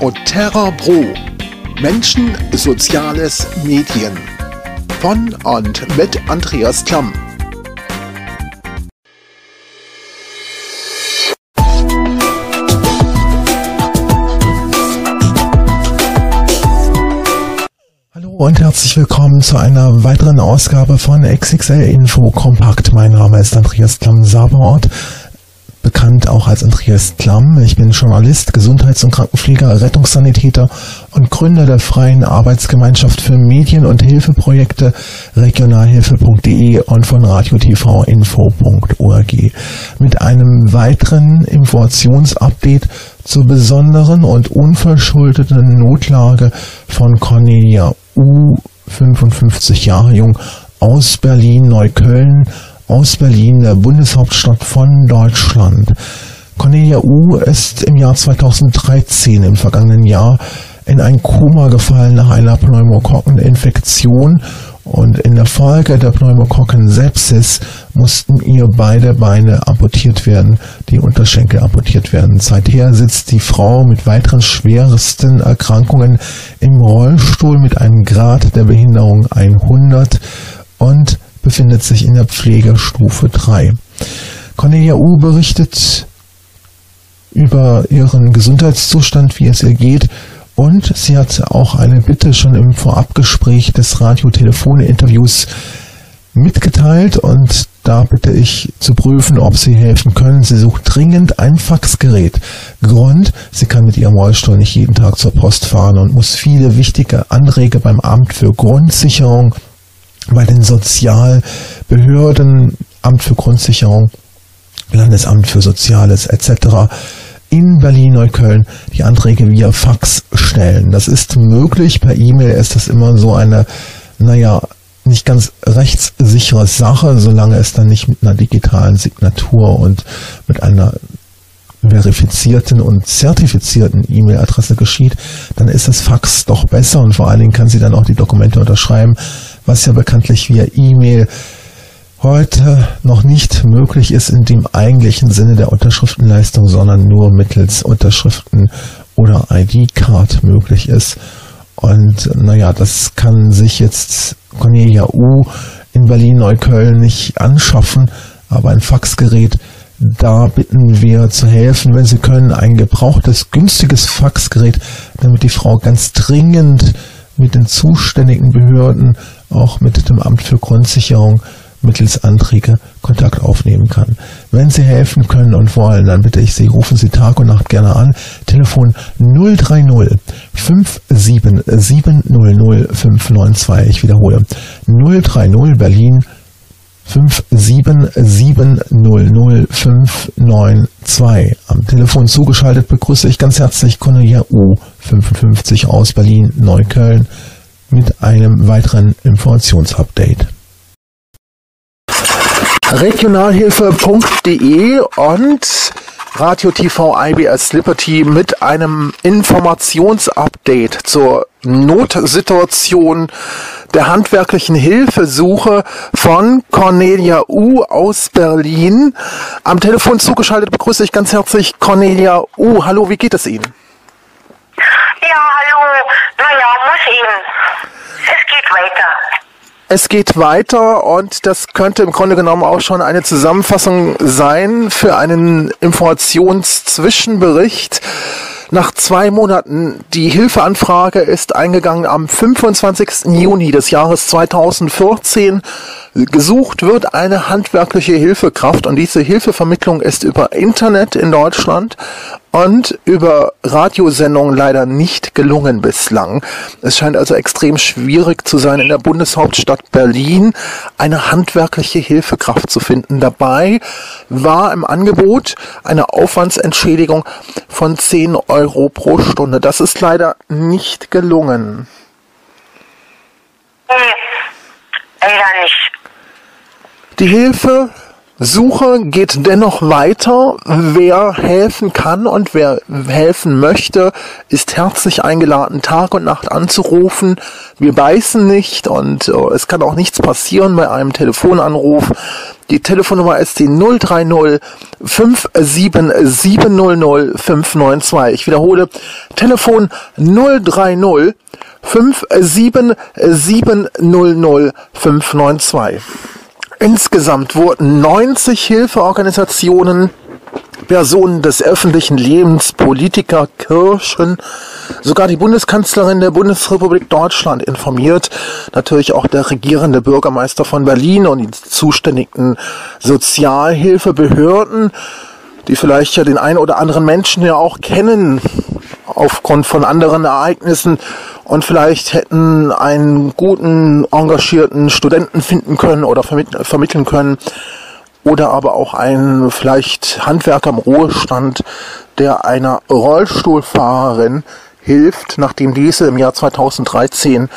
Otterra Pro. Menschen, Soziales, Medien. Von und mit Andreas Klamm. Hallo und herzlich willkommen zu einer weiteren Ausgabe von XXL Info Kompakt. Mein Name ist Andreas Klamm Auch als Andreas Klamm. Ich bin Journalist, Gesundheits- und Krankenpfleger, Rettungssanitäter und Gründer der Freien Arbeitsgemeinschaft für Medien- und Hilfeprojekte regionalhilfe.de und von radiotvinfo.org mit einem weiteren Informationsupdate zur besonderen und unverschuldeten Notlage von Cornelia U, 55 Jahre jung, aus Berlin-Neukölln aus Berlin, der Bundeshauptstadt von Deutschland. Cornelia U ist im Jahr 2013, im vergangenen Jahr, in ein Koma gefallen nach einer Pneumokokkeninfektion und in der Folge der Pneumokokken-Sepsis mussten ihr beide Beine amputiert werden, die Unterschenkel amputiert werden. Seither sitzt die Frau mit weiteren schwersten Erkrankungen im Rollstuhl mit einem Grad der Behinderung 100 und befindet sich in der Pflegestufe 3. Cornelia U berichtet über ihren Gesundheitszustand, wie es ihr geht, und sie hat auch eine Bitte schon im Vorabgespräch des Radiotelefoninterviews mitgeteilt und da bitte ich zu prüfen, ob Sie helfen können. Sie sucht dringend ein Faxgerät. Grund, sie kann mit ihrem Rollstuhl nicht jeden Tag zur Post fahren und muss viele wichtige Anträge beim Amt für Grundsicherung bei den Sozialbehörden, Amt für Grundsicherung, Landesamt für Soziales etc. in Berlin-Neukölln die Anträge via Fax stellen. Das ist möglich. Per E-Mail ist das immer so eine, naja, nicht ganz rechtssichere Sache, solange es dann nicht mit einer digitalen Signatur und mit einer verifizierten und zertifizierten E-Mail-Adresse geschieht, dann ist das Fax doch besser und vor allen Dingen kann sie dann auch die Dokumente unterschreiben, was ja bekanntlich via E-Mail heute noch nicht möglich ist in dem eigentlichen Sinne der Unterschriftenleistung, sondern nur mittels Unterschriften oder ID-Card möglich ist. Und naja, das kann sich jetzt Cornelia U in Berlin-Neukölln nicht anschaffen, aber ein Faxgerät da bitten wir zu helfen, wenn Sie können, ein gebrauchtes, günstiges Faxgerät, damit die Frau ganz dringend mit den zuständigen Behörden, auch mit dem Amt für Grundsicherung, mittels Anträge Kontakt aufnehmen kann. Wenn Sie helfen können und wollen, dann bitte ich Sie, rufen Sie Tag und Nacht gerne an. Telefon 030 57700 592. Ich wiederhole 030 Berlin 577000592. Am Telefon zugeschaltet begrüße ich ganz herzlich Cornelia U, 55 aus Berlin, Neukölln, mit einem weiteren Informationsupdate. Regionalhilfe.de und Radio TV IBS Liberty mit einem Informationsupdate zur Notsituation der handwerklichen Hilfesuche von Cornelia U aus Berlin. Am Telefon zugeschaltet begrüße ich ganz herzlich Cornelia U. Hallo, wie geht es Ihnen? Ja, hallo. Naja, muss eben. Es geht weiter. Es geht weiter und das könnte im Grunde genommen auch schon eine Zusammenfassung sein für einen Informationszwischenbericht nach zwei Monaten. Die Hilfeanfrage ist eingegangen am 25. Juni des Jahres 2014. Gesucht wird eine handwerkliche Hilfekraft und diese Hilfevermittlung ist über Internet in Deutschland und über Radiosendungen leider nicht gelungen bislang. Es scheint also extrem schwierig zu sein, in der Bundeshauptstadt Berlin eine handwerkliche Hilfekraft zu finden. Dabei war im Angebot eine Aufwandsentschädigung von 10 Euro pro Stunde. Das ist leider nicht gelungen. Nee, leider nicht. Die Hilfe Suche geht dennoch weiter. Wer helfen kann und wer helfen möchte, ist herzlich eingeladen, Tag und Nacht anzurufen. Wir beißen nicht und äh, es kann auch nichts passieren bei einem Telefonanruf. Die Telefonnummer ist die 030 57700 592. Ich wiederhole, Telefon 030 57700 592. Insgesamt wurden 90 Hilfeorganisationen, Personen des öffentlichen Lebens, Politiker, Kirchen, sogar die Bundeskanzlerin der Bundesrepublik Deutschland informiert, natürlich auch der regierende Bürgermeister von Berlin und die zuständigen Sozialhilfebehörden, die vielleicht ja den einen oder anderen Menschen ja auch kennen aufgrund von anderen Ereignissen und vielleicht hätten einen guten, engagierten Studenten finden können oder vermitteln können oder aber auch einen vielleicht Handwerker im Ruhestand, der einer Rollstuhlfahrerin hilft, nachdem diese im Jahr 2013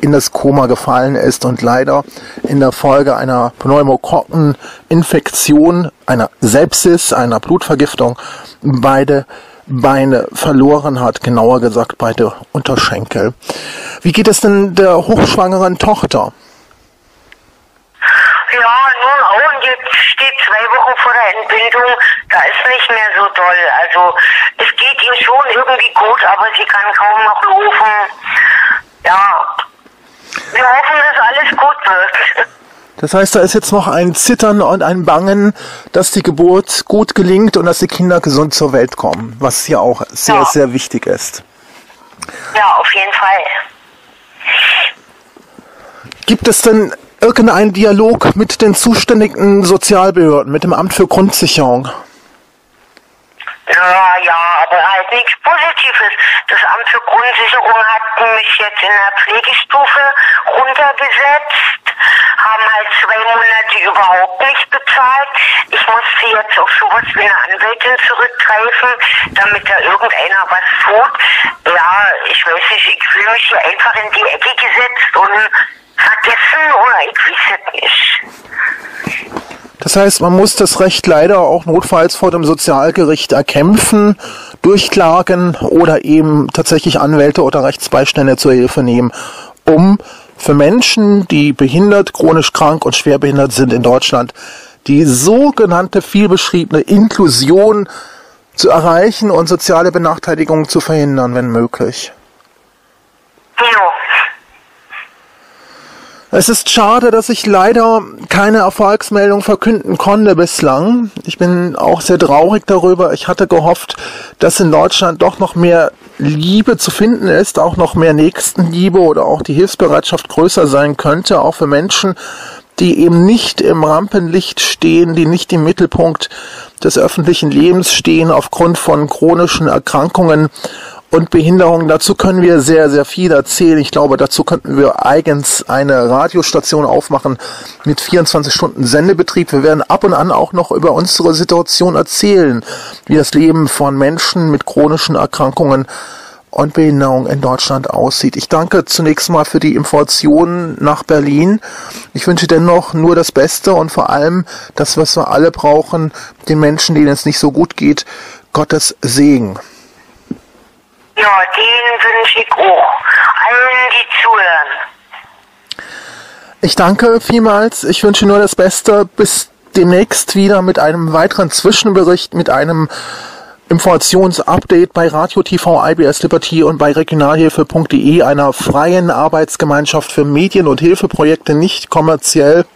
in das Koma gefallen ist und leider in der Folge einer Pneumokokkeninfektion, einer Sepsis, einer Blutvergiftung beide Beine verloren hat, genauer gesagt beide Unterschenkel. Wie geht es denn der hochschwangeren Tochter? Ja, nun auch, und jetzt steht zwei Wochen vor der Entbindung, da ist nicht mehr so doll. Also es geht ihr schon irgendwie gut, aber sie kann kaum noch laufen. Ja, wir hoffen, dass alles gut wird. Das heißt, da ist jetzt noch ein Zittern und ein Bangen, dass die Geburt gut gelingt und dass die Kinder gesund zur Welt kommen, was ja auch sehr, ja. sehr wichtig ist. Ja, auf jeden Fall. Gibt es denn irgendeinen Dialog mit den zuständigen Sozialbehörden, mit dem Amt für Grundsicherung? Ja, ja, aber halt nichts Positives. Das Amt für Grundsicherung hat mich jetzt in der Pflegestufe runtergesetzt, haben halt zwei Monate überhaupt nicht bezahlt. Ich musste jetzt auf sowas wie eine Anwältin zurückgreifen, damit da irgendeiner was tut. Ja, ich weiß nicht, ich fühle mich hier einfach in die Ecke gesetzt und vergessen oder ich weiß es nicht. Das heißt, man muss das Recht leider auch notfalls vor dem Sozialgericht erkämpfen, durchklagen oder eben tatsächlich Anwälte oder Rechtsbeistände zur Hilfe nehmen, um für Menschen, die behindert, chronisch krank und schwerbehindert sind in Deutschland, die sogenannte vielbeschriebene Inklusion zu erreichen und soziale Benachteiligungen zu verhindern, wenn möglich. Ja. Es ist schade, dass ich leider keine Erfolgsmeldung verkünden konnte bislang. Ich bin auch sehr traurig darüber. Ich hatte gehofft, dass in Deutschland doch noch mehr Liebe zu finden ist, auch noch mehr Nächstenliebe oder auch die Hilfsbereitschaft größer sein könnte, auch für Menschen, die eben nicht im Rampenlicht stehen, die nicht im Mittelpunkt des öffentlichen Lebens stehen aufgrund von chronischen Erkrankungen und Behinderung. Dazu können wir sehr, sehr viel erzählen. Ich glaube, dazu könnten wir eigens eine Radiostation aufmachen mit 24 Stunden Sendebetrieb. Wir werden ab und an auch noch über unsere Situation erzählen, wie das Leben von Menschen mit chronischen Erkrankungen und Behinderung in Deutschland aussieht. Ich danke zunächst mal für die Informationen nach Berlin. Ich wünsche dennoch nur das Beste und vor allem das, was wir alle brauchen, den Menschen, denen es nicht so gut geht, Gottes Segen. Ja, den wünsche ich auch. Allen, die zuhören. Ich danke vielmals. Ich wünsche nur das Beste. Bis demnächst wieder mit einem weiteren Zwischenbericht, mit einem Informationsupdate bei Radio TV IBS Liberty und bei regionalhilfe.de, einer freien Arbeitsgemeinschaft für Medien- und Hilfeprojekte, nicht kommerziell.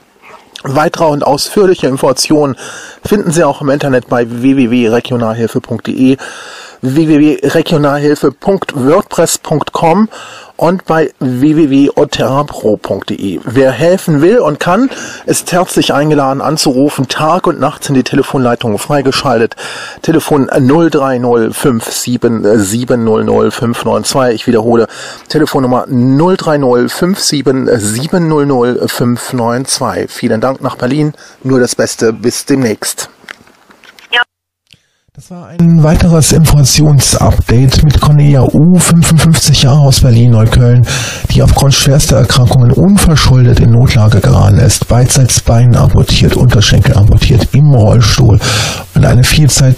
Weitere und ausführliche Informationen finden Sie auch im Internet bei www.regionalhilfe.de www.regionalhilfe.wordpress.com und bei www.oterrapro.de. Wer helfen will und kann, ist herzlich eingeladen anzurufen. Tag und Nacht sind die Telefonleitungen freigeschaltet. Telefon 030 577 592. Ich wiederhole, Telefonnummer 030 577 592. Vielen Dank nach Berlin. Nur das Beste. Bis demnächst. Das war ein weiteres Informationsupdate mit Cornelia U, 55 Jahre aus Berlin-Neukölln, die aufgrund schwerster Erkrankungen unverschuldet in Notlage geraten ist, beidseits Bein amputiert, Unterschenkel amputiert, im Rollstuhl und eine Vielzahl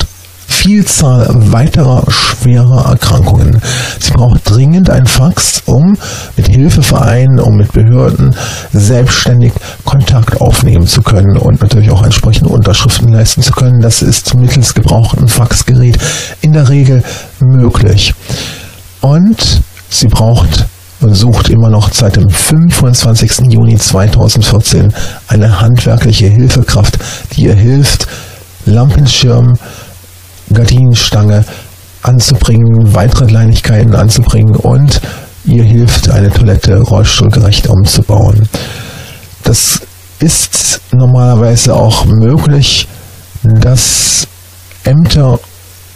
Vielzahl weiterer schwerer Erkrankungen. Sie braucht dringend ein Fax, um mit Hilfevereinen, um mit Behörden selbstständig Kontakt aufnehmen zu können und natürlich auch entsprechende Unterschriften leisten zu können. Das ist mittels gebrauchten Faxgerät in der Regel möglich. Und sie braucht und sucht immer noch seit dem 25. Juni 2014 eine handwerkliche Hilfekraft, die ihr hilft, Lampenschirm, Gardinenstange anzubringen, weitere Kleinigkeiten anzubringen und ihr hilft, eine Toilette rollstuhlgerecht umzubauen. Das ist normalerweise auch möglich, dass Ämter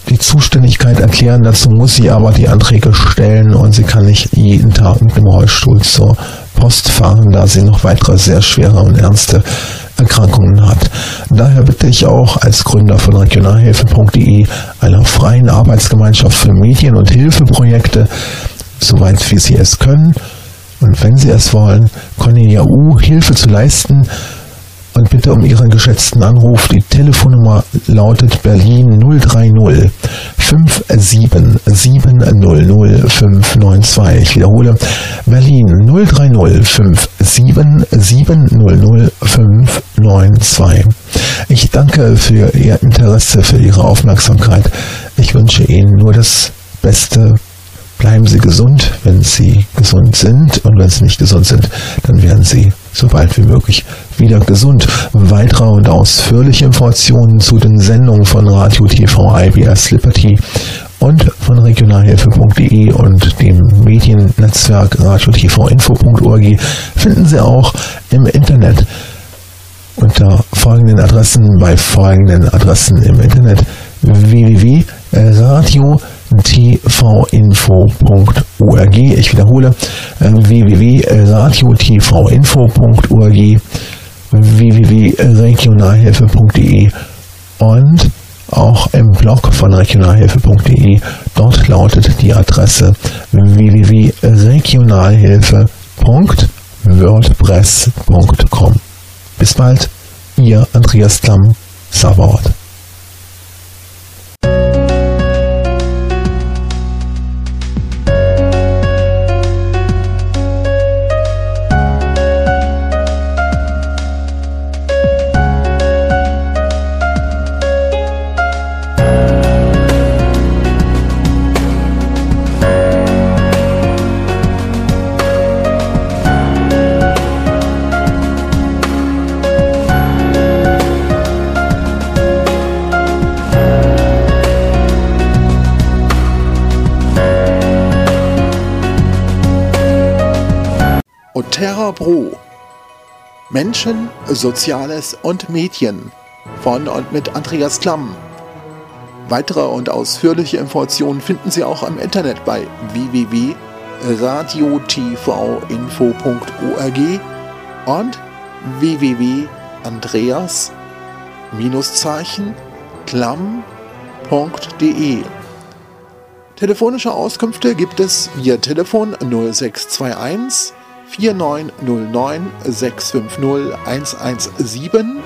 die Zuständigkeit erklären. Dazu muss sie aber die Anträge stellen und sie kann nicht jeden Tag mit dem Rollstuhl zur Post fahren, da sie noch weitere sehr schwere und ernste Erkrankungen hat. Daher bitte ich auch als Gründer von regionalhilfe.de, einer freien Arbeitsgemeinschaft für Medien- und Hilfeprojekte, soweit wie Sie es können und wenn Sie es wollen, Cornelia U Hilfe zu leisten, und bitte um Ihren geschätzten Anruf. Die Telefonnummer lautet Berlin 030 57 700 592. Ich wiederhole, Berlin 030 57 700 592. Ich danke für Ihr Interesse, für Ihre Aufmerksamkeit. Ich wünsche Ihnen nur das Beste Bleiben Sie gesund, wenn Sie gesund sind. Und wenn Sie nicht gesund sind, dann werden Sie so bald wie möglich wieder gesund. Weitere und ausführliche Informationen zu den Sendungen von Radio TV IBS Liberty und von regionalhilfe.de und dem Mediennetzwerk radioTVinfo.org finden Sie auch im Internet unter folgenden Adressen bei folgenden Adressen im Internet www.radio.de tvinfo.org. Ich wiederhole www.radiotvinfo.org, www.regionalhilfe.de und auch im Blog von regionalhilfe.de. Dort lautet die Adresse www.regionalhilfe.wordpress.com. Bis bald, Ihr Andreas Klamm, Sauerort. Terra Pro. Menschen, Soziales und Medien von und mit Andreas Klamm. Weitere und ausführliche Informationen finden Sie auch im Internet bei www.radiotvinfo.org und www.andreas-klamm.de. Telefonische Auskünfte gibt es via Telefon 0621 4909 650 117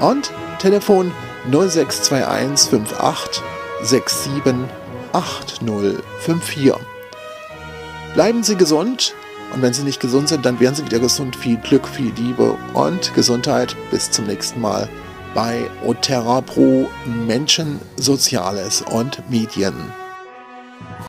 und Telefon 0621 58 67 8054. Bleiben Sie gesund und wenn Sie nicht gesund sind, dann werden Sie wieder gesund. Viel Glück, viel Liebe und Gesundheit. Bis zum nächsten Mal bei Oterra Pro Menschen, Soziales und Medien.